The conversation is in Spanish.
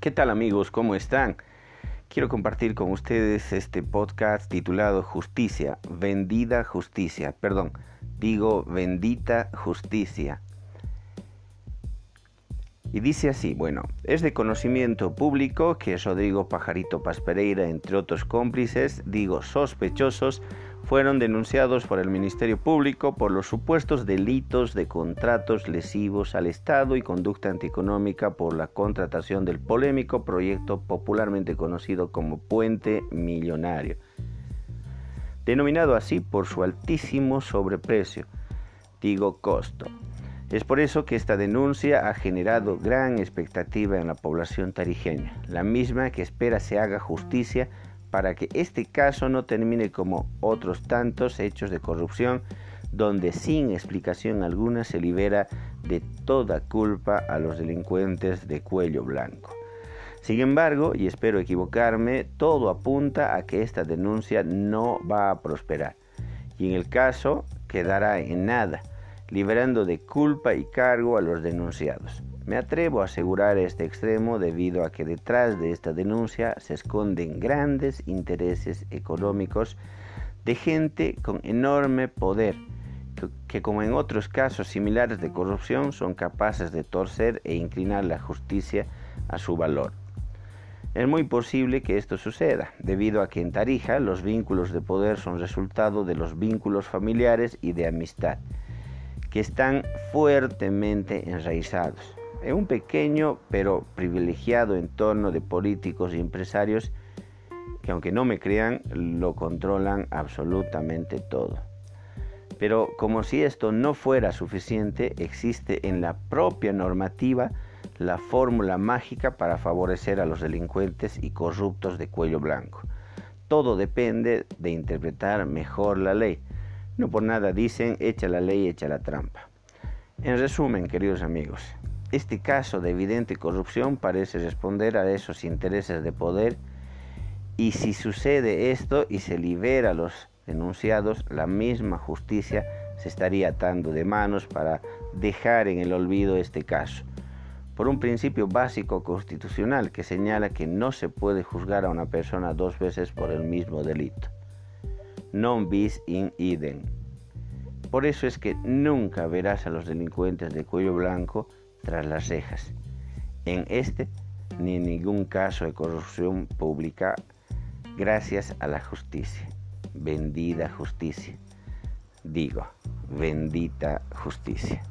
¿Qué tal amigos? ¿Cómo están? Quiero compartir con ustedes este podcast titulado Justicia, vendida justicia, perdón, digo bendita justicia. Y dice así, bueno, es de conocimiento público que Rodrigo Pajarito Paz Pereira, entre otros cómplices, digo sospechosos, fueron denunciados por el Ministerio Público por los supuestos delitos de contratos lesivos al Estado y conducta antieconómica por la contratación del polémico proyecto popularmente conocido como Puente Millonario, denominado así por su altísimo sobreprecio, digo costo. Es por eso que esta denuncia ha generado gran expectativa en la población tarijeña, la misma que espera se haga justicia para que este caso no termine como otros tantos hechos de corrupción donde sin explicación alguna se libera de toda culpa a los delincuentes de cuello blanco. Sin embargo, y espero equivocarme, todo apunta a que esta denuncia no va a prosperar y en el caso quedará en nada, liberando de culpa y cargo a los denunciados. Me atrevo a asegurar este extremo debido a que detrás de esta denuncia se esconden grandes intereses económicos de gente con enorme poder, que, como en otros casos similares de corrupción son capaces de torcer e inclinar la justicia a su valor. Es muy posible que esto suceda, debido a que en Tarija los vínculos de poder son resultado de los vínculos familiares y de amistad, que están fuertemente enraizados en un pequeño pero privilegiado entorno de políticos y empresarios que aunque no me crean, lo controlan absolutamente todo. Pero como si esto no fuera suficiente, existe en la propia normativa la fórmula mágica para favorecer a los delincuentes y corruptos de cuello blanco. Todo depende de interpretar mejor la ley. No por nada dicen echa la ley, echa la trampa. En resumen, queridos amigos, este caso de evidente corrupción parece responder a esos intereses de poder y si sucede esto y se libera a los denunciados, la misma justicia se estaría atando de manos para dejar en el olvido este caso, por un principio básico constitucional que señala que no se puede juzgar a una persona dos veces por el mismo delito. Non bis in idem. Por eso es que nunca verás a los delincuentes de cuello blanco tras las rejas. En este ni en ningún caso de corrupción pública gracias a la justicia. Bendita justicia. Digo, bendita justicia.